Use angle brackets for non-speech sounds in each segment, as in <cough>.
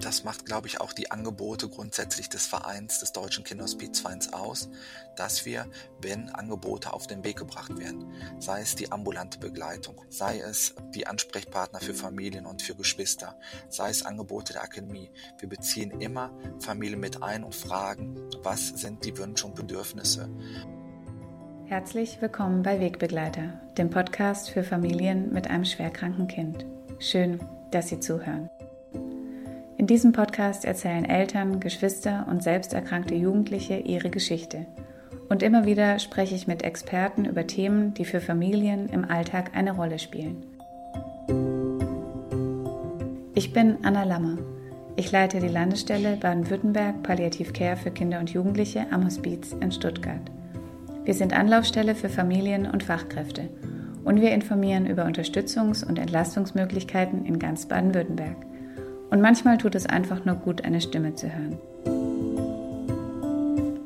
das macht, glaube ich, auch die Angebote grundsätzlich des Vereins, des Deutschen Kinderhospizvereins aus, dass wir, wenn Angebote auf den Weg gebracht werden, sei es die ambulante Begleitung, sei es die Ansprechpartner für Familien und für Geschwister, sei es Angebote der Akademie, wir beziehen immer Familien mit ein und fragen, was sind die Wünsche und Bedürfnisse. Herzlich willkommen bei Wegbegleiter, dem Podcast für Familien mit einem schwerkranken Kind. Schön, dass Sie zuhören. In diesem Podcast erzählen Eltern, Geschwister und selbst erkrankte Jugendliche ihre Geschichte. Und immer wieder spreche ich mit Experten über Themen, die für Familien im Alltag eine Rolle spielen. Ich bin Anna Lammer. Ich leite die Landesstelle Baden-Württemberg Palliativ Care für Kinder und Jugendliche am Hospiz in Stuttgart. Wir sind Anlaufstelle für Familien und Fachkräfte und wir informieren über Unterstützungs- und Entlastungsmöglichkeiten in ganz Baden-Württemberg. Und manchmal tut es einfach nur gut, eine Stimme zu hören.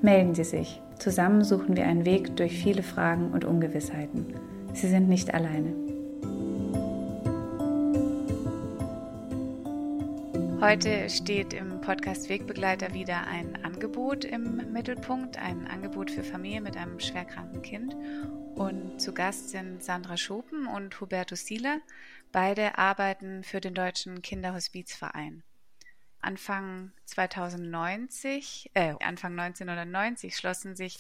Melden Sie sich. Zusammen suchen wir einen Weg durch viele Fragen und Ungewissheiten. Sie sind nicht alleine. Heute steht im Podcast Wegbegleiter wieder ein Angebot im Mittelpunkt, ein Angebot für Familien mit einem schwerkranken Kind. Und zu Gast sind Sandra Schopen und Hubertus Sieler. Beide arbeiten für den Deutschen Kinderhospizverein. Anfang 2090, äh, Anfang 1990 schlossen sich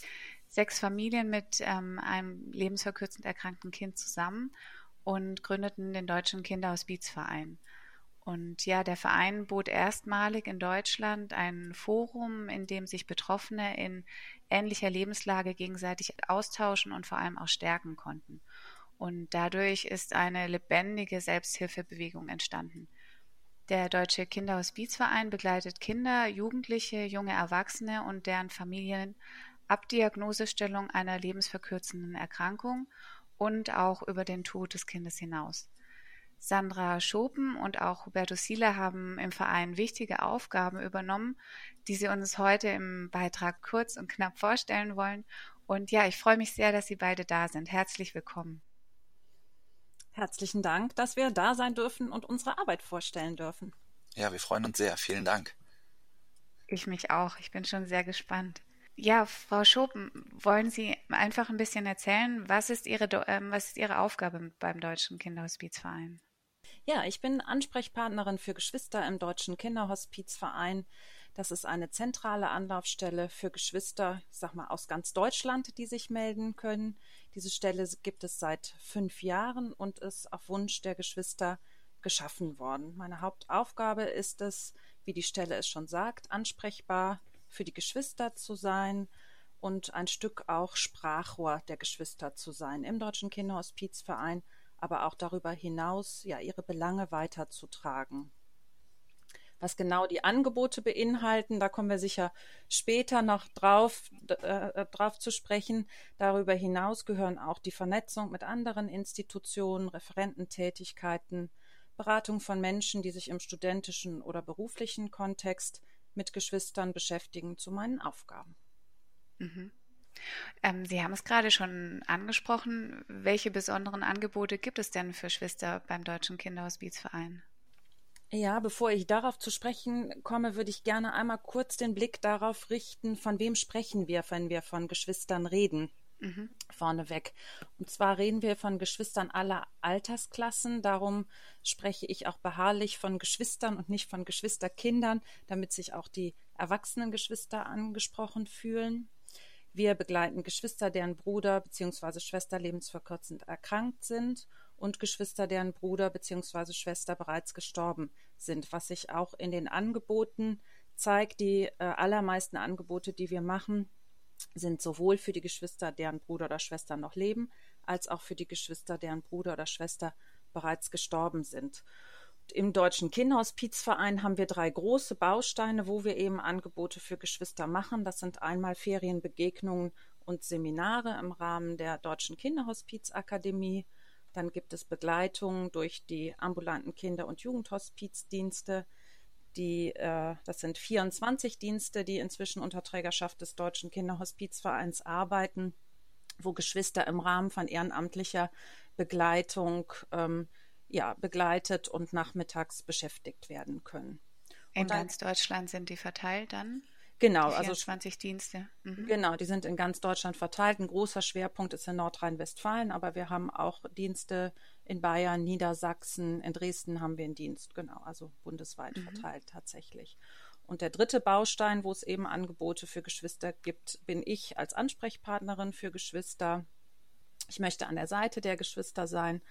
sechs Familien mit ähm, einem lebensverkürzend erkrankten Kind zusammen und gründeten den Deutschen Kinderhospizverein. Und ja, der Verein bot erstmalig in Deutschland ein Forum, in dem sich Betroffene in ähnlicher Lebenslage gegenseitig austauschen und vor allem auch stärken konnten. Und dadurch ist eine lebendige Selbsthilfebewegung entstanden. Der Deutsche Kinderhospizverein begleitet Kinder, Jugendliche, junge Erwachsene und deren Familien ab Diagnosestellung einer lebensverkürzenden Erkrankung und auch über den Tod des Kindes hinaus. Sandra Schopen und auch Huberto Sila haben im Verein wichtige Aufgaben übernommen, die sie uns heute im Beitrag kurz und knapp vorstellen wollen. Und ja, ich freue mich sehr, dass Sie beide da sind. Herzlich willkommen. Herzlichen Dank, dass wir da sein dürfen und unsere Arbeit vorstellen dürfen. Ja, wir freuen uns sehr. Vielen Dank. Ich mich auch. Ich bin schon sehr gespannt. Ja, Frau Schopen, wollen Sie einfach ein bisschen erzählen, was ist Ihre, äh, was ist Ihre Aufgabe beim Deutschen Kinderhospizverein? Ja, ich bin Ansprechpartnerin für Geschwister im Deutschen Kinderhospizverein. Das ist eine zentrale Anlaufstelle für Geschwister, ich sag mal, aus ganz Deutschland, die sich melden können. Diese Stelle gibt es seit fünf Jahren und ist auf Wunsch der Geschwister geschaffen worden. Meine Hauptaufgabe ist es, wie die Stelle es schon sagt, ansprechbar für die Geschwister zu sein und ein Stück auch Sprachrohr der Geschwister zu sein im Deutschen Kinderhospizverein aber auch darüber hinaus ja ihre Belange weiterzutragen. Was genau die Angebote beinhalten, da kommen wir sicher später noch drauf, äh, drauf zu sprechen. Darüber hinaus gehören auch die Vernetzung mit anderen Institutionen, Referententätigkeiten, Beratung von Menschen, die sich im studentischen oder beruflichen Kontext mit Geschwistern beschäftigen, zu meinen Aufgaben. Mhm. Ähm, Sie haben es gerade schon angesprochen. Welche besonderen Angebote gibt es denn für Schwester beim Deutschen Kinderhospizverein? Ja, bevor ich darauf zu sprechen komme, würde ich gerne einmal kurz den Blick darauf richten, von wem sprechen wir, wenn wir von Geschwistern reden. Mhm. Vorneweg. Und zwar reden wir von Geschwistern aller Altersklassen. Darum spreche ich auch beharrlich von Geschwistern und nicht von Geschwisterkindern, damit sich auch die erwachsenen Geschwister angesprochen fühlen. Wir begleiten Geschwister, deren Bruder bzw. Schwester lebensverkürzend erkrankt sind und Geschwister, deren Bruder bzw. Schwester bereits gestorben sind, was sich auch in den Angeboten zeigt. Die äh, allermeisten Angebote, die wir machen, sind sowohl für die Geschwister, deren Bruder oder Schwester noch leben, als auch für die Geschwister, deren Bruder oder Schwester bereits gestorben sind. Im Deutschen Kinderhospizverein haben wir drei große Bausteine, wo wir eben Angebote für Geschwister machen. Das sind einmal Ferienbegegnungen und Seminare im Rahmen der Deutschen Kinderhospizakademie. Dann gibt es Begleitungen durch die ambulanten Kinder- und Jugendhospizdienste. Die, äh, das sind 24 Dienste, die inzwischen unter Trägerschaft des Deutschen Kinderhospizvereins arbeiten, wo Geschwister im Rahmen von ehrenamtlicher Begleitung ähm, ja, begleitet und nachmittags beschäftigt werden können. In dann, ganz Deutschland sind die verteilt dann? Genau, die also 20 Dienste. Mhm. Genau, die sind in ganz Deutschland verteilt. Ein großer Schwerpunkt ist in Nordrhein-Westfalen, aber wir haben auch Dienste in Bayern, Niedersachsen, in Dresden haben wir einen Dienst, genau, also bundesweit mhm. verteilt tatsächlich. Und der dritte Baustein, wo es eben Angebote für Geschwister gibt, bin ich als Ansprechpartnerin für Geschwister. Ich möchte an der Seite der Geschwister sein,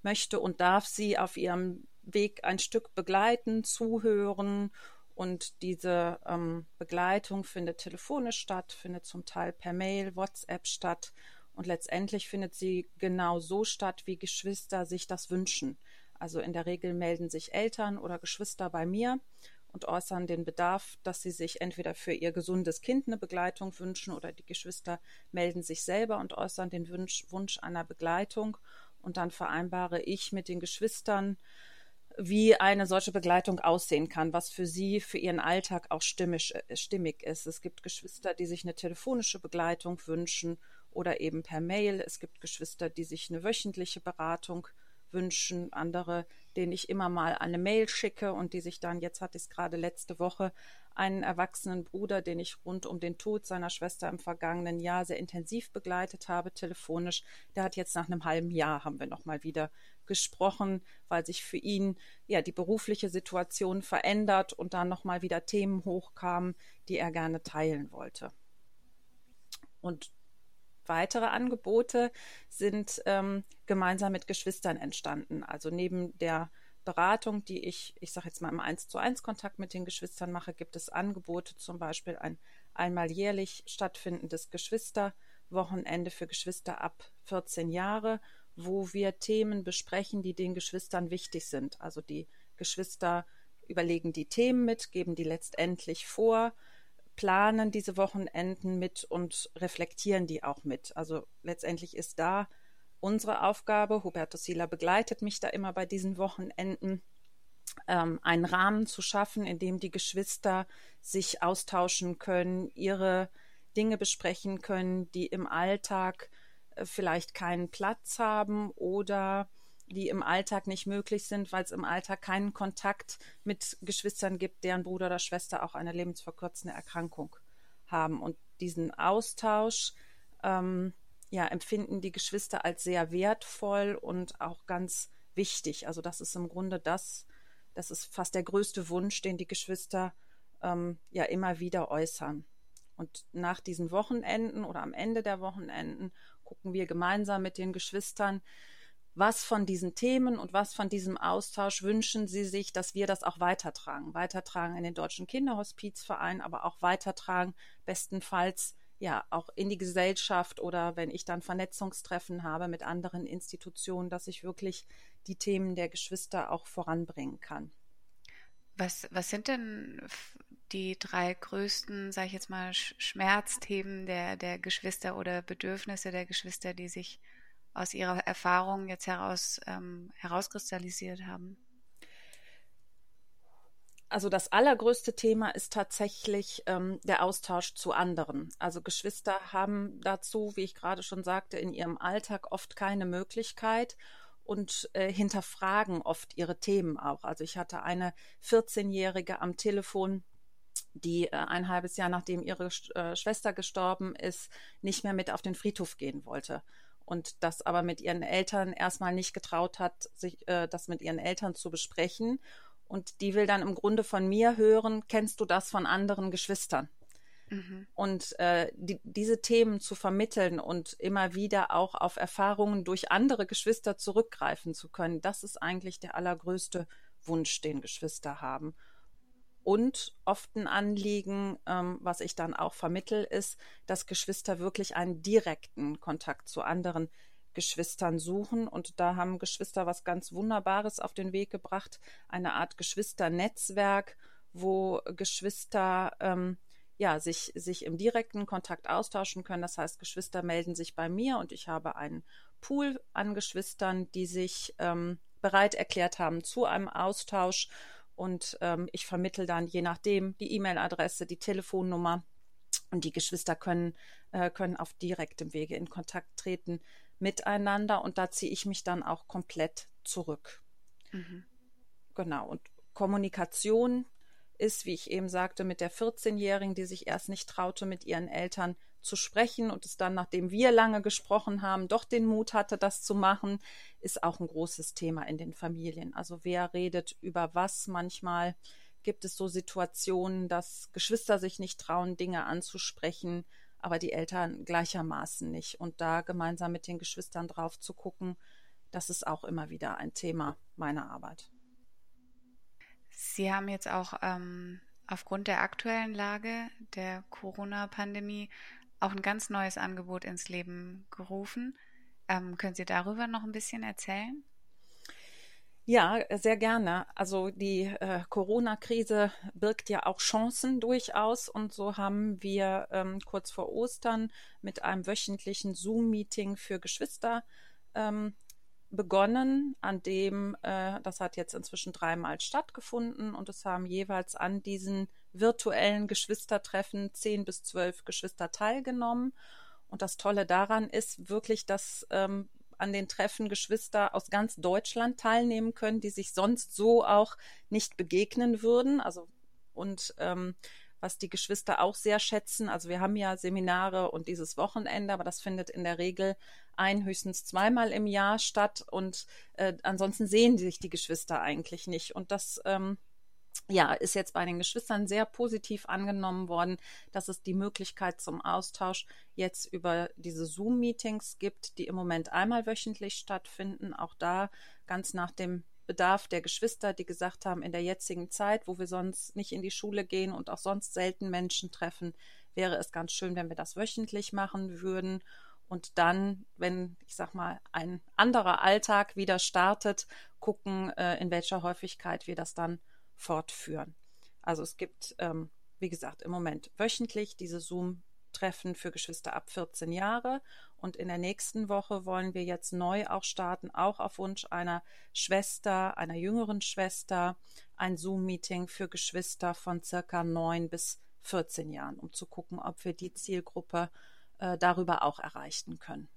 möchte und darf sie auf ihrem Weg ein Stück begleiten, zuhören und diese ähm, Begleitung findet telefonisch statt, findet zum Teil per Mail, WhatsApp statt und letztendlich findet sie genau so statt, wie Geschwister sich das wünschen. Also in der Regel melden sich Eltern oder Geschwister bei mir und äußern den Bedarf, dass sie sich entweder für ihr gesundes Kind eine Begleitung wünschen oder die Geschwister melden sich selber und äußern den Wunsch, Wunsch einer Begleitung. Und dann vereinbare ich mit den Geschwistern wie eine solche Begleitung aussehen kann, was für sie, für ihren Alltag auch stimmig, äh, stimmig ist. Es gibt Geschwister, die sich eine telefonische Begleitung wünschen oder eben per Mail. Es gibt Geschwister, die sich eine wöchentliche Beratung wünschen, andere, denen ich immer mal eine Mail schicke und die sich dann, jetzt hatte ich es gerade letzte Woche, einen erwachsenen Bruder, den ich rund um den Tod seiner Schwester im vergangenen Jahr sehr intensiv begleitet habe, telefonisch, der hat jetzt nach einem halben Jahr, haben wir nochmal wieder gesprochen, weil sich für ihn ja die berufliche Situation verändert und dann nochmal wieder Themen hochkamen, die er gerne teilen wollte. Und weitere Angebote sind ähm, gemeinsam mit Geschwistern entstanden. Also neben der Beratung, die ich, ich sage jetzt mal im 1 zu 1 Kontakt mit den Geschwistern mache, gibt es Angebote, zum Beispiel ein einmal jährlich stattfindendes Geschwisterwochenende für Geschwister ab 14 Jahre wo wir Themen besprechen, die den Geschwistern wichtig sind. Also die Geschwister überlegen die Themen mit, geben die letztendlich vor, planen diese Wochenenden mit und reflektieren die auch mit. Also letztendlich ist da unsere Aufgabe, Hubertus Sila begleitet mich da immer bei diesen Wochenenden, ähm, einen Rahmen zu schaffen, in dem die Geschwister sich austauschen können, ihre Dinge besprechen können, die im Alltag äh, vielleicht keinen Platz haben oder die im Alltag nicht möglich sind, weil es im Alltag keinen Kontakt mit Geschwistern gibt, deren Bruder oder Schwester auch eine lebensverkürzende Erkrankung haben. Und diesen Austausch ähm, ja, empfinden die Geschwister als sehr wertvoll und auch ganz wichtig. Also das ist im Grunde das, das ist fast der größte Wunsch, den die Geschwister ähm, ja immer wieder äußern. Und nach diesen Wochenenden oder am Ende der Wochenenden gucken wir gemeinsam mit den Geschwistern, was von diesen Themen und was von diesem Austausch wünschen Sie sich, dass wir das auch weitertragen? Weitertragen in den Deutschen Kinderhospizverein, aber auch weitertragen, bestenfalls ja auch in die Gesellschaft oder wenn ich dann Vernetzungstreffen habe mit anderen Institutionen, dass ich wirklich die Themen der Geschwister auch voranbringen kann. Was, was sind denn die drei größten, sage ich jetzt mal, Schmerzthemen der, der Geschwister oder Bedürfnisse der Geschwister, die sich aus ihrer Erfahrung jetzt heraus ähm, herauskristallisiert haben? Also das allergrößte Thema ist tatsächlich ähm, der Austausch zu anderen. Also Geschwister haben dazu, wie ich gerade schon sagte, in ihrem Alltag oft keine Möglichkeit und äh, hinterfragen oft ihre Themen auch. Also ich hatte eine 14-Jährige am Telefon, die äh, ein halbes Jahr nachdem ihre äh, Schwester gestorben ist, nicht mehr mit auf den Friedhof gehen wollte. Und das aber mit ihren Eltern erstmal nicht getraut hat, sich äh, das mit ihren Eltern zu besprechen. Und die will dann im Grunde von mir hören, kennst du das von anderen Geschwistern? Mhm. Und äh, die, diese Themen zu vermitteln und immer wieder auch auf Erfahrungen durch andere Geschwister zurückgreifen zu können, das ist eigentlich der allergrößte Wunsch, den Geschwister haben. Und oft ein Anliegen, ähm, was ich dann auch vermittel, ist, dass Geschwister wirklich einen direkten Kontakt zu anderen Geschwistern suchen. Und da haben Geschwister was ganz Wunderbares auf den Weg gebracht, eine Art Geschwisternetzwerk, wo Geschwister ähm, ja, sich, sich im direkten Kontakt austauschen können. Das heißt, Geschwister melden sich bei mir und ich habe einen Pool an Geschwistern, die sich ähm, bereit erklärt haben zu einem Austausch und ähm, ich vermittel dann je nachdem die E-Mail-Adresse, die Telefonnummer und die Geschwister können, äh, können auf direktem Wege in Kontakt treten miteinander und da ziehe ich mich dann auch komplett zurück. Mhm. Genau. Und Kommunikation ist, wie ich eben sagte, mit der 14-Jährigen, die sich erst nicht traute, mit ihren Eltern zu sprechen und es dann, nachdem wir lange gesprochen haben, doch den Mut hatte, das zu machen, ist auch ein großes Thema in den Familien. Also wer redet über was manchmal? Gibt es so Situationen, dass Geschwister sich nicht trauen, Dinge anzusprechen, aber die Eltern gleichermaßen nicht? Und da gemeinsam mit den Geschwistern drauf zu gucken, das ist auch immer wieder ein Thema meiner Arbeit. Sie haben jetzt auch ähm, aufgrund der aktuellen Lage der Corona-Pandemie auch ein ganz neues Angebot ins Leben gerufen. Ähm, können Sie darüber noch ein bisschen erzählen? Ja, sehr gerne. Also die äh, Corona-Krise birgt ja auch Chancen durchaus und so haben wir ähm, kurz vor Ostern mit einem wöchentlichen Zoom-Meeting für Geschwister ähm, begonnen, an dem, äh, das hat jetzt inzwischen dreimal stattgefunden und es haben jeweils an diesen virtuellen Geschwistertreffen zehn bis zwölf Geschwister teilgenommen. Und das Tolle daran ist wirklich, dass ähm, an den Treffen Geschwister aus ganz Deutschland teilnehmen können, die sich sonst so auch nicht begegnen würden. Also und ähm, was die Geschwister auch sehr schätzen. Also wir haben ja Seminare und dieses Wochenende, aber das findet in der Regel ein, höchstens zweimal im Jahr statt und äh, ansonsten sehen sich die Geschwister eigentlich nicht. Und das ähm, ja, ist jetzt bei den Geschwistern sehr positiv angenommen worden, dass es die Möglichkeit zum Austausch jetzt über diese Zoom-Meetings gibt, die im Moment einmal wöchentlich stattfinden. Auch da ganz nach dem Bedarf der Geschwister, die gesagt haben, in der jetzigen Zeit, wo wir sonst nicht in die Schule gehen und auch sonst selten Menschen treffen, wäre es ganz schön, wenn wir das wöchentlich machen würden. Und dann, wenn, ich sag mal, ein anderer Alltag wieder startet, gucken, äh, in welcher Häufigkeit wir das dann fortführen. Also es gibt, ähm, wie gesagt, im Moment wöchentlich diese Zoom-Treffen für Geschwister ab 14 Jahre. Und in der nächsten Woche wollen wir jetzt neu auch starten, auch auf Wunsch einer Schwester, einer jüngeren Schwester, ein Zoom-Meeting für Geschwister von circa 9 bis 14 Jahren, um zu gucken, ob wir die Zielgruppe äh, darüber auch erreichen können.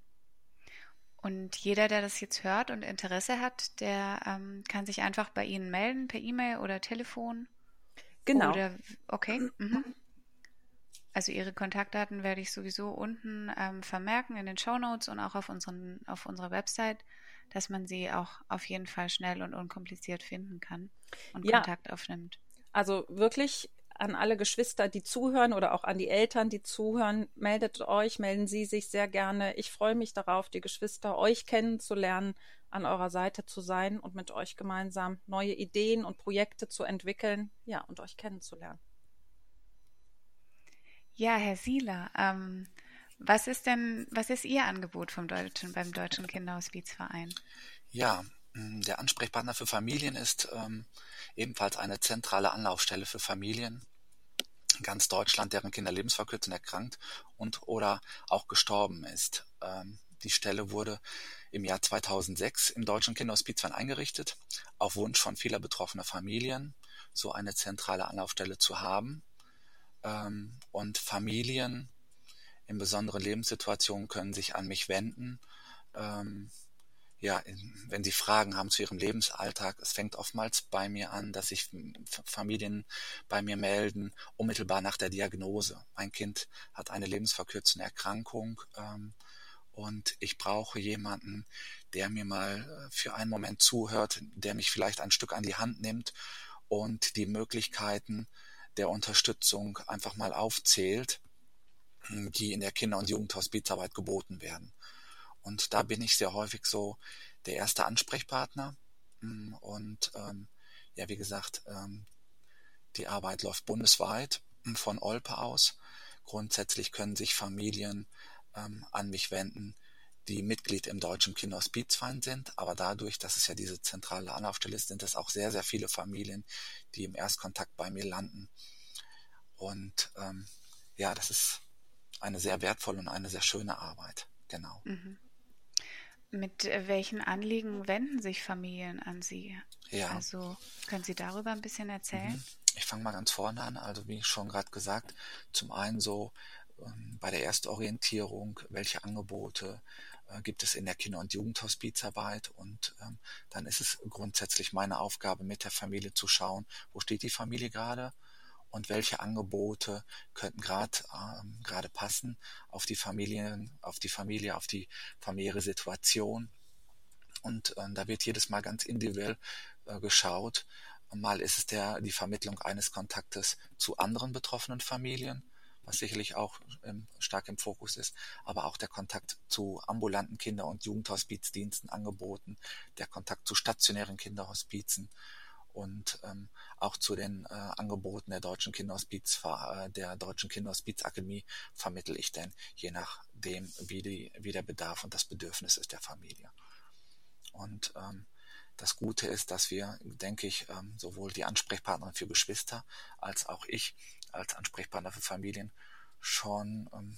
Und jeder, der das jetzt hört und Interesse hat, der ähm, kann sich einfach bei Ihnen melden, per E-Mail oder Telefon. Genau. Oder, okay. Mhm. Also Ihre Kontaktdaten werde ich sowieso unten ähm, vermerken in den Show Notes und auch auf, unseren, auf unserer Website, dass man sie auch auf jeden Fall schnell und unkompliziert finden kann und ja. Kontakt aufnimmt. Also wirklich an alle Geschwister, die zuhören oder auch an die Eltern, die zuhören, meldet euch, melden Sie sich sehr gerne. Ich freue mich darauf, die Geschwister euch kennenzulernen, an eurer Seite zu sein und mit euch gemeinsam neue Ideen und Projekte zu entwickeln, ja, und euch kennenzulernen. Ja, Herr Sieler, ähm, was ist denn, was ist Ihr Angebot vom Deutschen, beim Deutschen Kinderhospizverein? Ja, der Ansprechpartner für Familien ist ähm, ebenfalls eine zentrale Anlaufstelle für Familien in ganz Deutschland, deren Kinder lebensverkürzend erkrankt und oder auch gestorben ist. Ähm, die Stelle wurde im Jahr 2006 im Deutschen Kinderhospizverein eingerichtet, auf Wunsch von vieler betroffener Familien, so eine zentrale Anlaufstelle zu haben. Ähm, und Familien in besonderen Lebenssituationen können sich an mich wenden. Ähm, ja, wenn sie Fragen haben zu ihrem Lebensalltag, es fängt oftmals bei mir an, dass sich Familien bei mir melden, unmittelbar nach der Diagnose. Mein Kind hat eine lebensverkürzende Erkrankung ähm, und ich brauche jemanden, der mir mal äh, für einen Moment zuhört, der mich vielleicht ein Stück an die Hand nimmt und die Möglichkeiten der Unterstützung einfach mal aufzählt, die in der Kinder- und Jugendhospizarbeit geboten werden. Und da bin ich sehr häufig so der erste Ansprechpartner. Mm, und ähm, ja, wie gesagt, ähm, die Arbeit läuft bundesweit mm, von Olpe aus. Grundsätzlich können sich Familien ähm, an mich wenden, die Mitglied im Deutschen Kinderhospizverein sind. Aber dadurch, dass es ja diese zentrale Anlaufstelle ist, sind es auch sehr, sehr viele Familien, die im Erstkontakt bei mir landen. Und ähm, ja, das ist eine sehr wertvolle und eine sehr schöne Arbeit. Genau. Mhm. Mit welchen Anliegen wenden sich Familien an Sie? Ja. Also können Sie darüber ein bisschen erzählen? Mhm. Ich fange mal ganz vorne an. Also wie schon gerade gesagt, zum einen so ähm, bei der Erstorientierung, welche Angebote äh, gibt es in der Kinder- und Jugendhospizarbeit und ähm, dann ist es grundsätzlich meine Aufgabe mit der Familie zu schauen, wo steht die Familie gerade, und welche Angebote könnten gerade ähm, gerade passen auf die Familien, auf die Familie, auf die familiäre Situation. Und äh, da wird jedes Mal ganz individuell äh, geschaut. Mal ist es der die Vermittlung eines Kontaktes zu anderen betroffenen Familien, was sicherlich auch ähm, stark im Fokus ist, aber auch der Kontakt zu ambulanten Kinder- und Jugendhospizdiensten angeboten, der Kontakt zu stationären Kinderhospizen und ähm, auch zu den äh, Angeboten der Deutschen Kinderhospiz, äh, der Deutschen Kinderhospizakademie vermittel ich denn, je nachdem, wie, die, wie der Bedarf und das Bedürfnis ist der Familie. Und ähm, das Gute ist, dass wir, denke ich, ähm, sowohl die Ansprechpartnerin für Geschwister als auch ich als Ansprechpartner für Familien schon ähm,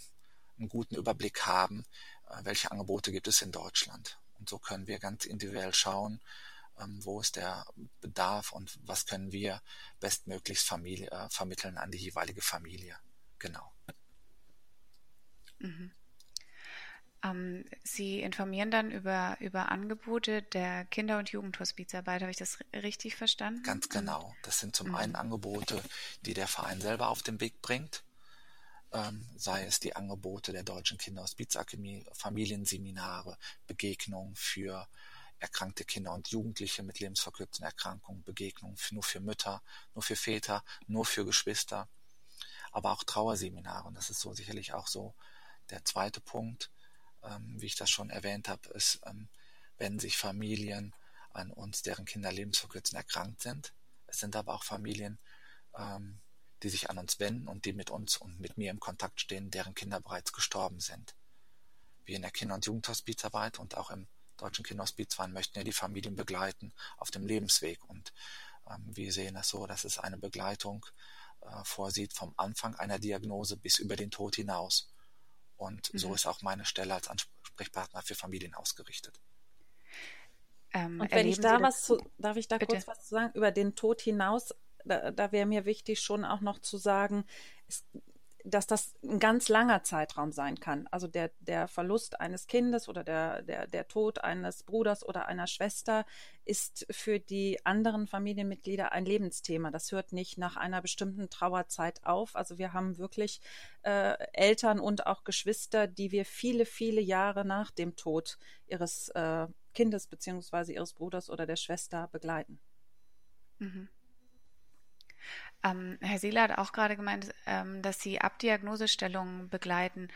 einen guten Überblick haben, äh, welche Angebote gibt es in Deutschland. Und so können wir ganz individuell schauen, wo ist der Bedarf und was können wir bestmöglichst Familie, äh, vermitteln an die jeweilige Familie. Genau. Mhm. Ähm, Sie informieren dann über, über Angebote der Kinder- und Jugendhospizarbeit. Habe ich das richtig verstanden? Ganz genau. Das sind zum mhm. einen Angebote, die der Verein selber auf den Weg bringt. Ähm, sei es die Angebote der Deutschen Kinderhospizakademie, Familienseminare, Begegnungen für erkrankte Kinder und Jugendliche mit lebensverkürzenden Erkrankungen, Begegnungen nur für Mütter, nur für Väter, nur für Geschwister, aber auch Trauerseminare. Und das ist so sicherlich auch so der zweite Punkt ähm, wie ich das schon erwähnt habe, ist, ähm, wenn sich Familien an uns, deren Kinder lebensverkürzend erkrankt sind. Es sind aber auch Familien, ähm, die sich an uns wenden und die mit uns und mit mir im Kontakt stehen, deren Kinder bereits gestorben sind. Wir in der Kinder- und Jugendhospizarbeit und auch im Deutschen Kinderhospizverein möchten ja die Familien begleiten auf dem Lebensweg. Und ähm, wir sehen das so, dass es eine Begleitung äh, vorsieht vom Anfang einer Diagnose bis über den Tod hinaus. Und mhm. so ist auch meine Stelle als Ansprechpartner für Familien ausgerichtet. Ähm, und wenn ich da was zu, darf ich da Bitte? kurz was zu sagen? Über den Tod hinaus, da, da wäre mir wichtig, schon auch noch zu sagen, es dass das ein ganz langer Zeitraum sein kann. Also der, der Verlust eines Kindes oder der, der, der Tod eines Bruders oder einer Schwester ist für die anderen Familienmitglieder ein Lebensthema. Das hört nicht nach einer bestimmten Trauerzeit auf. Also wir haben wirklich äh, Eltern und auch Geschwister, die wir viele, viele Jahre nach dem Tod ihres äh, Kindes beziehungsweise ihres Bruders oder der Schwester begleiten. Mhm. Ähm, Herr Seeler hat auch gerade gemeint, ähm, dass Sie Abdiagnosestellungen begleiten.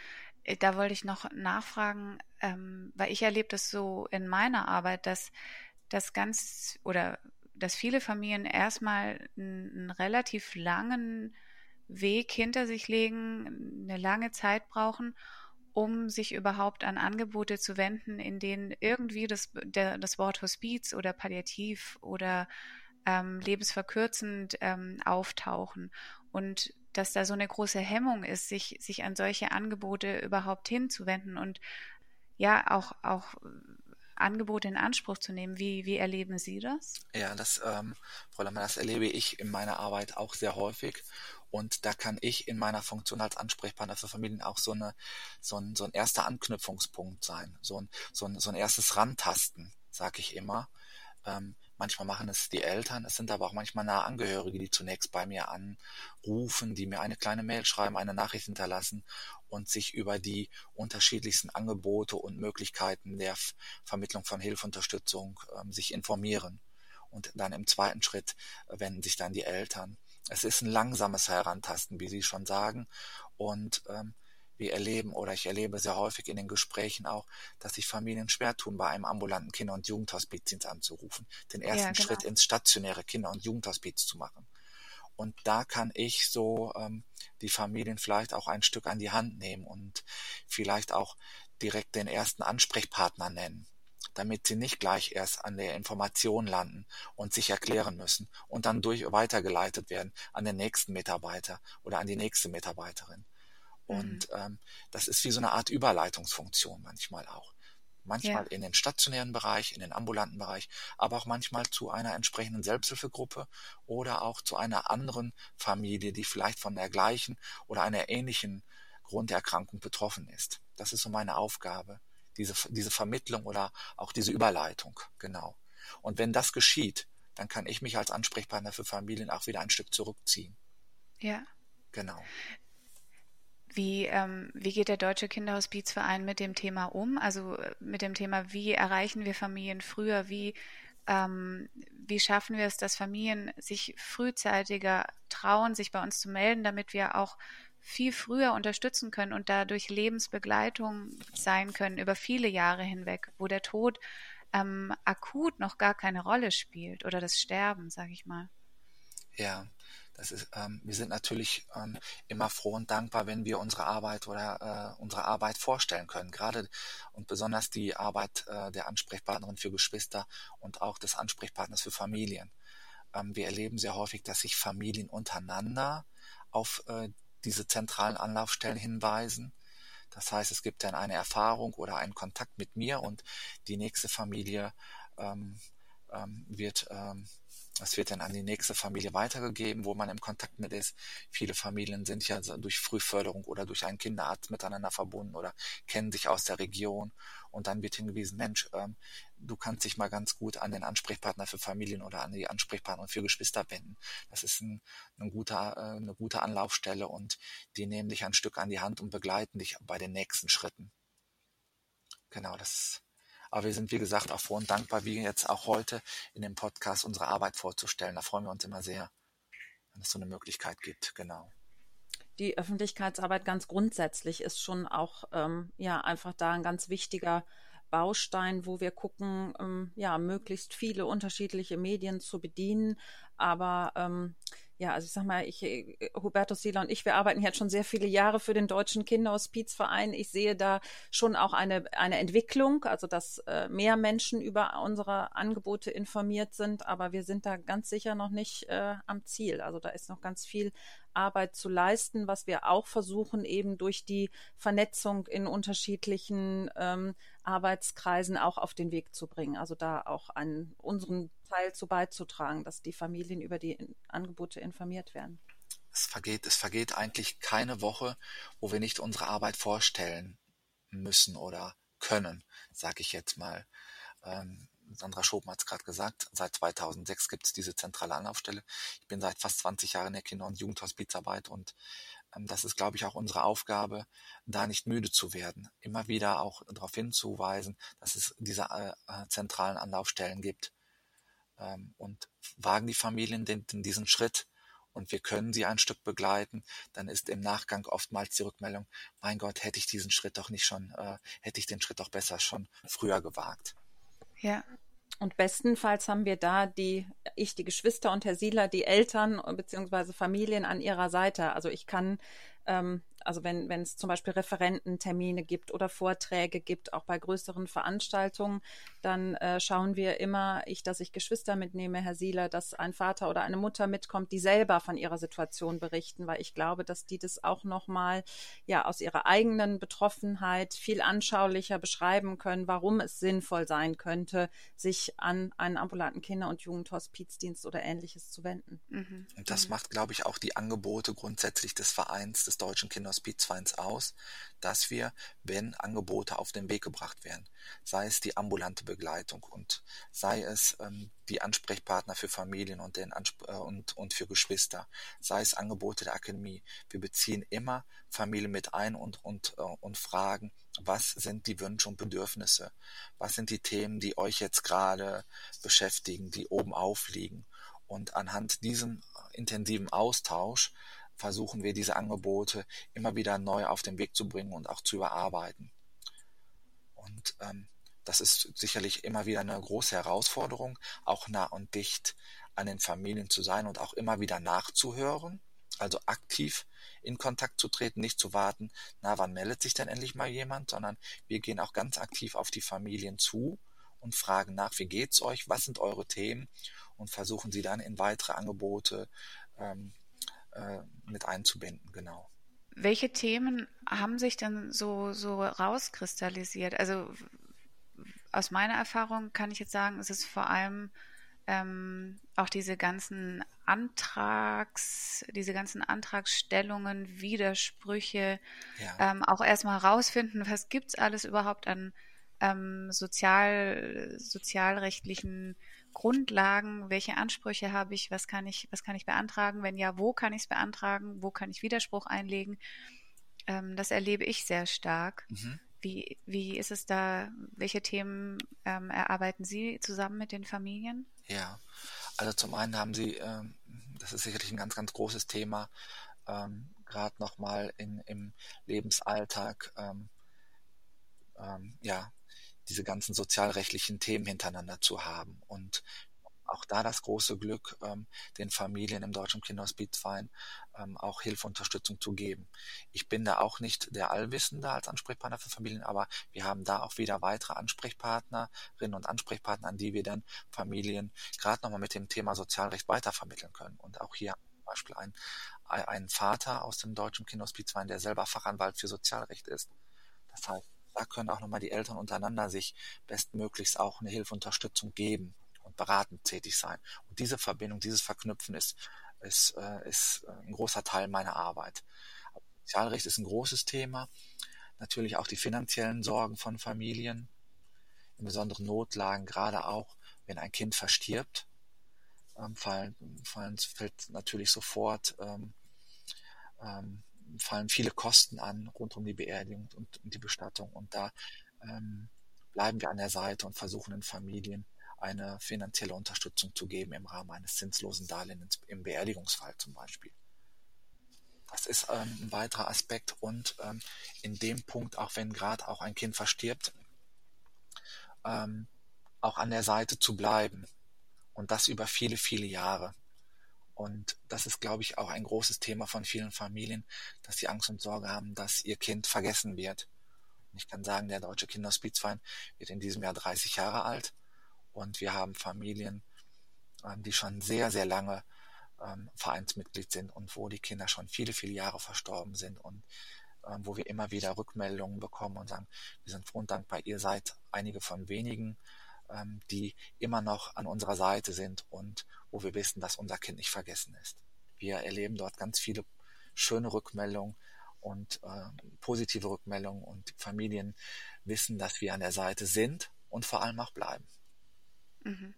Äh, da wollte ich noch nachfragen, ähm, weil ich erlebe das so in meiner Arbeit, dass das ganz oder dass viele Familien erstmal einen, relativ langen Weg hinter sich legen, eine lange Zeit brauchen, um sich überhaupt an Angebote zu wenden, in denen irgendwie das, der, das Wort Hospiz oder Palliativ oder ähm, lebensverkürzend ähm, auftauchen und dass da so eine große Hemmung ist, sich, sich an solche Angebote überhaupt hinzuwenden und ja, auch, auch Angebote in Anspruch zu nehmen. Wie, wie erleben Sie das? Ja, das, ähm, Frau Lammer, das erlebe ich in meiner Arbeit auch sehr häufig. Und da kann ich in meiner Funktion als Ansprechpartner für Familien auch so, eine, so, ein, so ein erster Anknüpfungspunkt sein, so ein, so ein, so ein erstes Rantasten, sage ich immer. Ähm, Manchmal machen es die Eltern, es sind aber auch manchmal nahe Angehörige, die zunächst bei mir anrufen, die mir eine kleine Mail schreiben, eine Nachricht hinterlassen und sich über die unterschiedlichsten Angebote und Möglichkeiten der Vermittlung von Hilfeunterstützung ähm, sich informieren. Und dann im zweiten Schritt wenden sich dann die Eltern. Es ist ein langsames Herantasten, wie Sie schon sagen. Und ähm, wir erleben oder ich erlebe sehr häufig in den Gesprächen auch, dass sich Familien schwer tun, bei einem ambulanten Kinder- und Jugendhospizdienst anzurufen, den ersten ja, genau. Schritt ins stationäre Kinder- und Jugendhospiz zu machen. Und da kann ich so ähm, die Familien vielleicht auch ein Stück an die Hand nehmen und vielleicht auch direkt den ersten Ansprechpartner nennen, damit sie nicht gleich erst an der Information landen und sich erklären müssen und dann durch weitergeleitet werden an den nächsten Mitarbeiter oder an die nächste Mitarbeiterin. Und mhm. ähm, das ist wie so eine Art Überleitungsfunktion manchmal auch. Manchmal ja. in den stationären Bereich, in den ambulanten Bereich, aber auch manchmal zu einer entsprechenden Selbsthilfegruppe oder auch zu einer anderen Familie, die vielleicht von der gleichen oder einer ähnlichen Grunderkrankung betroffen ist. Das ist so meine Aufgabe, diese, diese Vermittlung oder auch diese Überleitung, genau. Und wenn das geschieht, dann kann ich mich als Ansprechpartner für Familien auch wieder ein Stück zurückziehen. Ja. Genau. Wie, ähm, wie geht der Deutsche Kinderhospizverein mit dem Thema um? Also äh, mit dem Thema, wie erreichen wir Familien früher? Wie, ähm, wie schaffen wir es, dass Familien sich frühzeitiger trauen, sich bei uns zu melden, damit wir auch viel früher unterstützen können und dadurch Lebensbegleitung sein können über viele Jahre hinweg, wo der Tod ähm, akut noch gar keine Rolle spielt oder das Sterben, sage ich mal. Ja, das ist, ähm, wir sind natürlich ähm, immer froh und dankbar, wenn wir unsere Arbeit oder äh, unsere Arbeit vorstellen können. Gerade und besonders die Arbeit äh, der Ansprechpartnerin für Geschwister und auch des Ansprechpartners für Familien. Ähm, wir erleben sehr häufig, dass sich Familien untereinander auf äh, diese zentralen Anlaufstellen hinweisen. Das heißt, es gibt dann eine Erfahrung oder einen Kontakt mit mir und die nächste Familie ähm, ähm, wird ähm, das wird dann an die nächste Familie weitergegeben, wo man im Kontakt mit ist. Viele Familien sind ja durch Frühförderung oder durch einen Kinderarzt miteinander verbunden oder kennen sich aus der Region. Und dann wird hingewiesen, Mensch, ähm, du kannst dich mal ganz gut an den Ansprechpartner für Familien oder an die Ansprechpartner für Geschwister wenden. Das ist ein, ein guter, äh, eine gute Anlaufstelle und die nehmen dich ein Stück an die Hand und begleiten dich bei den nächsten Schritten. Genau, das aber wir sind, wie gesagt, auch froh und dankbar, wie jetzt auch heute in dem Podcast unsere Arbeit vorzustellen. Da freuen wir uns immer sehr, wenn es so eine Möglichkeit gibt. Genau. Die Öffentlichkeitsarbeit ganz grundsätzlich ist schon auch ähm, ja einfach da ein ganz wichtiger Baustein, wo wir gucken, ähm, ja, möglichst viele unterschiedliche Medien zu bedienen. Aber ähm, ja, also ich sag mal, ich, äh, Hubertus Sieler und ich, wir arbeiten jetzt schon sehr viele Jahre für den Deutschen Kinderhospizverein. Ich sehe da schon auch eine, eine Entwicklung, also dass äh, mehr Menschen über unsere Angebote informiert sind, aber wir sind da ganz sicher noch nicht äh, am Ziel. Also da ist noch ganz viel Arbeit zu leisten, was wir auch versuchen, eben durch die Vernetzung in unterschiedlichen ähm, Arbeitskreisen auch auf den Weg zu bringen. Also da auch an unseren Teil zu beizutragen, dass die Familien über die Angebote informiert werden. Es vergeht, es vergeht eigentlich keine Woche, wo wir nicht unsere Arbeit vorstellen müssen oder können, sage ich jetzt mal. Ähm, Sandra Schoben hat es gerade gesagt, seit 2006 gibt es diese zentrale Anlaufstelle. Ich bin seit fast 20 Jahren in der Kinder- und Jugendhospizarbeit und ähm, das ist, glaube ich, auch unsere Aufgabe, da nicht müde zu werden. Immer wieder auch darauf hinzuweisen, dass es diese äh, äh zentralen Anlaufstellen gibt und wagen die Familien den, diesen Schritt und wir können sie ein Stück begleiten, dann ist im Nachgang oftmals die Rückmeldung, mein Gott, hätte ich diesen Schritt doch nicht schon, äh, hätte ich den Schritt doch besser schon früher gewagt. Ja. Und bestenfalls haben wir da die, ich, die Geschwister und Herr Siedler, die Eltern bzw. Familien an ihrer Seite. Also ich kann ähm, also wenn, wenn es zum Beispiel Referententermine gibt oder Vorträge gibt, auch bei größeren Veranstaltungen, dann äh, schauen wir immer, ich, dass ich Geschwister mitnehme, Herr Sieler, dass ein Vater oder eine Mutter mitkommt, die selber von ihrer Situation berichten, weil ich glaube, dass die das auch nochmal ja aus ihrer eigenen Betroffenheit viel anschaulicher beschreiben können, warum es sinnvoll sein könnte, sich an einen ambulanten Kinder- und Jugendhospizdienst oder ähnliches zu wenden. Mhm. Und das mhm. macht, glaube ich, auch die Angebote grundsätzlich des Vereins des Deutschen Kinder- Kinderhospiz aus, dass wir, wenn Angebote auf den Weg gebracht werden, sei es die ambulante Begleitung und sei es ähm, die Ansprechpartner für Familien und, den Ansp äh, und, und für Geschwister, sei es Angebote der Akademie. Wir beziehen immer Familien mit ein und, und, äh, und fragen, was sind die Wünsche und Bedürfnisse? Was sind die Themen, die euch jetzt gerade beschäftigen, die oben aufliegen? Und anhand diesem intensiven Austausch versuchen wir diese Angebote immer wieder neu auf den Weg zu bringen und auch zu überarbeiten. Und ähm, das ist sicherlich immer wieder eine große Herausforderung, auch nah und dicht an den Familien zu sein und auch immer wieder nachzuhören, also aktiv in Kontakt zu treten, nicht zu warten, na, wann meldet sich denn endlich mal jemand, sondern wir gehen auch ganz aktiv auf die Familien zu und fragen nach, wie geht's euch, was sind eure Themen und versuchen sie dann in weitere Angebote ähm, äh, mit einzubinden, genau. Welche Themen haben sich denn so, so rauskristallisiert? Also aus meiner Erfahrung kann ich jetzt sagen, es ist vor allem ähm, auch diese ganzen Antrags, diese ganzen Antragsstellungen, Widersprüche, ja. ähm, auch erstmal herausfinden, was gibt es alles überhaupt an ähm, sozial, sozialrechtlichen Grundlagen, welche Ansprüche habe ich, was kann ich, was kann ich beantragen, wenn ja, wo kann ich es beantragen, wo kann ich Widerspruch einlegen. Ähm, das erlebe ich sehr stark. Mhm. Wie, wie ist es da, welche Themen ähm, erarbeiten Sie zusammen mit den Familien? Ja, also zum einen haben Sie, ähm, das ist sicherlich ein ganz, ganz großes Thema, ähm, gerade nochmal im Lebensalltag, ähm, ähm, ja, diese ganzen sozialrechtlichen Themen hintereinander zu haben. Und auch da das große Glück, ähm, den Familien im Deutschen Kinderhospizverein ähm, auch Hilfe, Unterstützung zu geben. Ich bin da auch nicht der Allwissende als Ansprechpartner für Familien, aber wir haben da auch wieder weitere Ansprechpartnerinnen und Ansprechpartner, an die wir dann Familien gerade nochmal mit dem Thema Sozialrecht weitervermitteln können. Und auch hier zum Beispiel ein, ein Vater aus dem Deutschen Kinderhospizverein, der selber Fachanwalt für Sozialrecht ist. Das heißt, da können auch nochmal die Eltern untereinander sich bestmöglichst auch eine Hilfe, Unterstützung geben und beratend tätig sein. Und diese Verbindung, dieses Verknüpfen ist, ist, äh, ist äh, ein großer Teil meiner Arbeit. Sozialrecht ist ein großes Thema. Natürlich auch die finanziellen Sorgen von Familien, in besonderen Notlagen, gerade auch, wenn ein Kind verstirbt, ähm, fallen, fallen, fällt natürlich sofort ähm, ähm, fallen viele Kosten an rund um die Beerdigung und, die Bestattung. Und da ähm, bleiben wir an der Seite und versuchen den Familien eine finanzielle Unterstützung zu geben im Rahmen eines zinslosen Darlehens im Beerdigungsfall zum Beispiel. Das ist ähm, ein weiterer Aspekt und ähm, in dem Punkt, auch wenn gerade auch ein Kind verstirbt, ähm, auch an der Seite zu bleiben und das über viele, viele Jahre. Und das ist, glaube ich, auch ein großes Thema von vielen Familien, dass sie Angst und Sorge haben, dass ihr Kind vergessen wird. Und ich kann sagen, der Deutsche Kinderhospizverein wird in diesem Jahr 30 Jahre alt. Und wir haben Familien, ähm, die schon sehr, sehr lange ähm, Vereinsmitglied sind und wo die Kinder schon viele, viele Jahre verstorben sind und ähm, wo wir immer wieder Rückmeldungen bekommen und sagen, wir sind froh und dankbar, ihr seid einige von wenigen, die immer noch an unserer Seite sind und wo wir wissen, dass unser Kind nicht vergessen ist. Wir erleben dort ganz viele schöne Rückmeldungen und äh, positive Rückmeldungen und Familien wissen, dass wir an der Seite sind und vor allem auch bleiben. Mhm.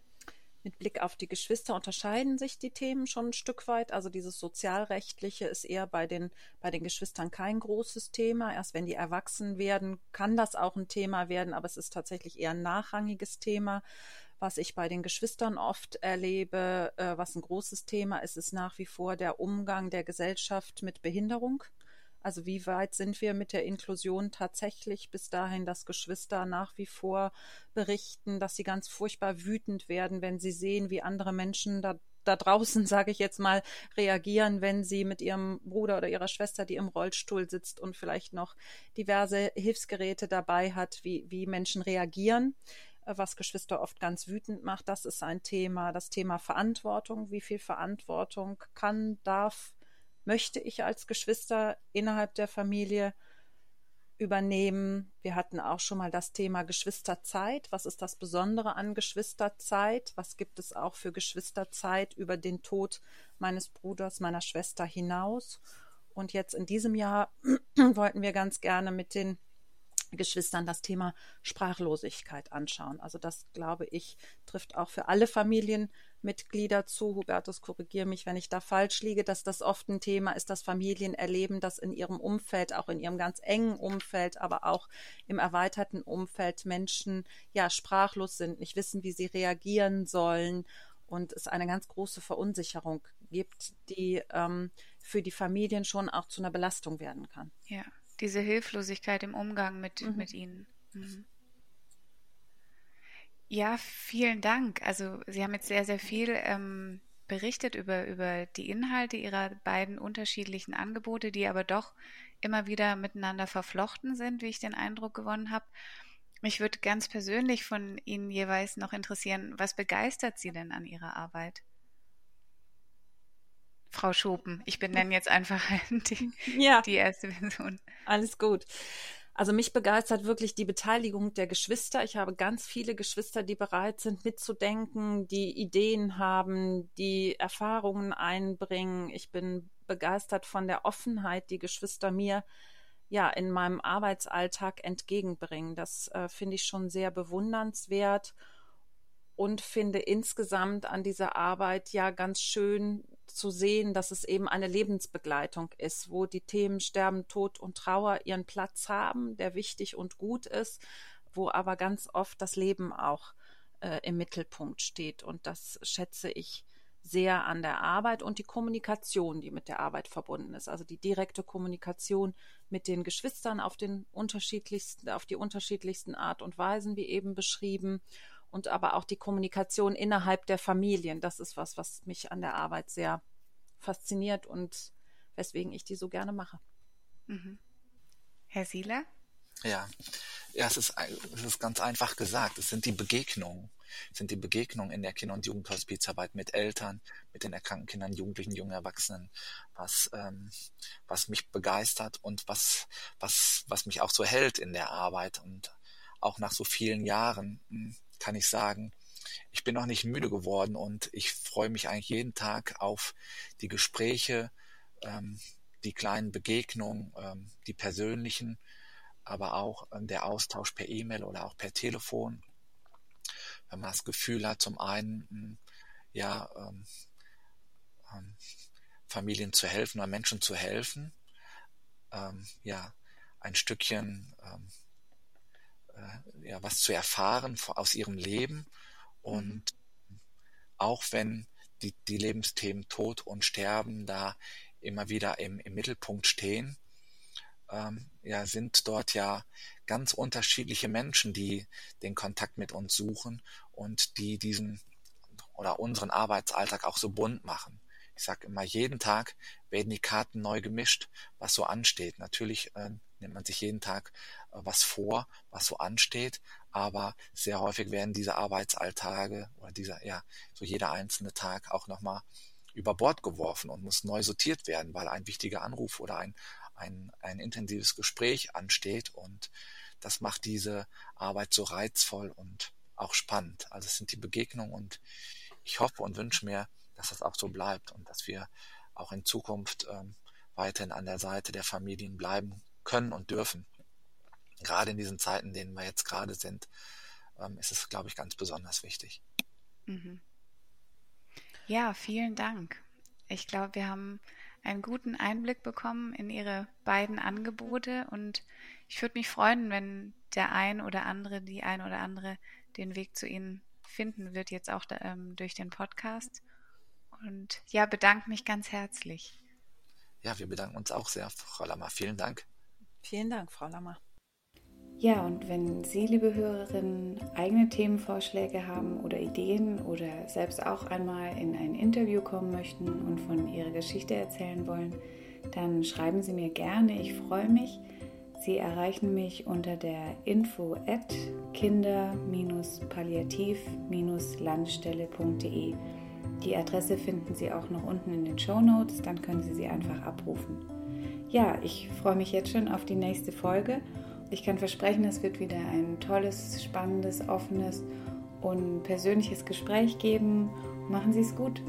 Mit Blick auf die Geschwister unterscheiden sich die Themen schon ein Stück weit. Also dieses Sozialrechtliche ist eher bei den, bei den Geschwistern kein großes Thema. Erst wenn die erwachsen werden, kann das auch ein Thema werden, aber es ist tatsächlich eher ein nachrangiges Thema. Was ich bei den Geschwistern oft erlebe, äh, was ein großes Thema ist, ist nach wie vor der Umgang der Gesellschaft mit Behinderung. Also wie weit sind wir mit der Inklusion tatsächlich bis dahin, dass Geschwister nach wie vor berichten, dass sie ganz furchtbar wütend werden, wenn sie sehen, wie andere Menschen da, da draußen, <laughs> sage ich jetzt mal, reagieren, wenn sie mit ihrem Bruder oder ihrer Schwester, die im Rollstuhl sitzt und vielleicht noch diverse Hilfsgeräte dabei hat, wie, wie Menschen reagieren was Geschwister oft ganz wütend macht. Das ist ein Thema. Das Thema Verantwortung. Wie viel Verantwortung kann, darf, möchte ich als Geschwister innerhalb der Familie übernehmen? Wir hatten auch schon mal das Thema Geschwisterzeit. Was ist das Besondere an Geschwisterzeit? Was gibt es auch für Geschwisterzeit über den Tod meines Bruders, meiner Schwester hinaus? Und jetzt in diesem Jahr <clears throat> wollten wir ganz gerne mit den Geschwistern das Thema Sprachlosigkeit anschauen. Also das, glaube ich, trifft auch für alle Familienmitglieder zu. Hubertus, korrigiere mich, wenn ich da falsch liege, dass das oft ein Thema ist, dass Familien erleben, dass in ihrem Umfeld, auch in ihrem ganz engen Umfeld, aber auch im erweiterten Umfeld Menschen ja sprachlos sind, nicht wissen, wie sie reagieren sollen und es eine ganz große Verunsicherung gibt, die ähm, für die Familien schon auch zu einer Belastung werden kann. Ja diese Hilflosigkeit im Umgang mit, mhm. mit ihnen. Mhm. Ja, vielen Dank. Also Sie haben jetzt sehr, sehr viel ähm, berichtet über, über die Inhalte Ihrer beiden unterschiedlichen Angebote, die aber doch immer wieder miteinander verflochten sind, wie ich den Eindruck gewonnen habe. Mich würde ganz persönlich von Ihnen jeweils noch interessieren, was begeistert Sie denn an Ihrer Arbeit? Frau Schopen. Ich benenne jetzt einfach <laughs> die, ja. die erste Person. Alles gut. Also mich begeistert wirklich die Beteiligung der Geschwister. Ich habe ganz viele Geschwister, die bereit sind mitzudenken, die Ideen haben, die Erfahrungen einbringen. Ich bin begeistert von der Offenheit, die Geschwister mir ja in meinem Arbeitsalltag entgegenbringen. Das äh, finde ich schon sehr bewundernswert und finde insgesamt an dieser Arbeit ja ganz schön zu sehen, dass es eben eine Lebensbegleitung ist, wo die Themen Sterben, Tod und Trauer ihren Platz haben, der wichtig und gut ist, wo aber ganz oft das Leben auch äh, im Mittelpunkt steht. Und das schätze ich sehr an der Arbeit und die Kommunikation, die mit der Arbeit verbunden ist. Also die direkte Kommunikation mit den Geschwistern auf den unterschiedlichsten, auf die unterschiedlichsten Art und Weisen, wie eben beschrieben. Und aber auch die Kommunikation innerhalb der Familien. Das ist was, was mich an der Arbeit sehr fasziniert und weswegen ich die so gerne mache. Mhm. Herr Sieler? Ja, ja es, ist, es ist ganz einfach gesagt. Es sind die Begegnungen. Es sind die Begegnungen in der Kinder- und Jugendhospizarbeit mit Eltern, mit den erkrankten Kindern, Jugendlichen, jungen Erwachsenen, was, ähm, was mich begeistert und was, was, was mich auch so hält in der Arbeit. Und auch nach so vielen Jahren hm, kann ich sagen, ich bin noch nicht müde geworden und ich freue mich eigentlich jeden Tag auf die Gespräche, ähm, die kleinen Begegnungen, ähm, die persönlichen, aber auch ähm, der Austausch per E-Mail oder auch per Telefon. Wenn man das Gefühl hat, zum einen, hm, ja, ähm, ähm, Familien zu helfen oder Menschen zu helfen, ähm, ja, ein Stückchen ja, was zu erfahren aus ihrem Leben und auch wenn die, die Lebensthemen Tod und Sterben da immer wieder im, im Mittelpunkt stehen, ähm, ja, sind dort ja ganz unterschiedliche Menschen, die den Kontakt mit uns suchen und die diesen oder unseren Arbeitsalltag auch so bunt machen. Ich sage immer, jeden Tag werden die Karten neu gemischt, was so ansteht. Natürlich äh, nimmt man sich jeden Tag äh, was vor, was so ansteht, aber sehr häufig werden diese Arbeitsalltage oder dieser, ja, so jeder einzelne Tag auch nochmal über Bord geworfen und muss neu sortiert werden, weil ein wichtiger Anruf oder ein, ein, ein intensives Gespräch ansteht und das macht diese Arbeit so reizvoll und auch spannend. Also es sind die Begegnungen und ich hoffe und wünsche mir, dass das auch so bleibt und dass wir auch in Zukunft ähm, weiterhin an der Seite der Familien bleiben können und dürfen. Gerade in diesen Zeiten, in denen wir jetzt gerade sind, ähm, ist es, glaube ich, ganz besonders wichtig. Mhm. Ja, vielen Dank. Ich glaube, wir haben einen guten Einblick bekommen in Ihre beiden Angebote und ich würde mich freuen, wenn der ein oder andere, die ein oder andere den Weg zu Ihnen finden wird, jetzt auch ähm, durch den Podcast. Und ja, bedanke mich ganz herzlich. Ja, wir bedanken uns auch sehr, Frau Lammer. Vielen Dank. Vielen Dank, Frau Lammer. Ja, und wenn Sie, liebe Hörerinnen, eigene Themenvorschläge haben oder Ideen oder selbst auch einmal in ein Interview kommen möchten und von Ihrer Geschichte erzählen wollen, dann schreiben Sie mir gerne. Ich freue mich. Sie erreichen mich unter der info at kinder-palliativ-landstelle.de. Die Adresse finden Sie auch noch unten in den Show Notes, dann können Sie sie einfach abrufen. Ja, ich freue mich jetzt schon auf die nächste Folge ich kann versprechen, es wird wieder ein tolles, spannendes, offenes und persönliches Gespräch geben. Machen Sie es gut.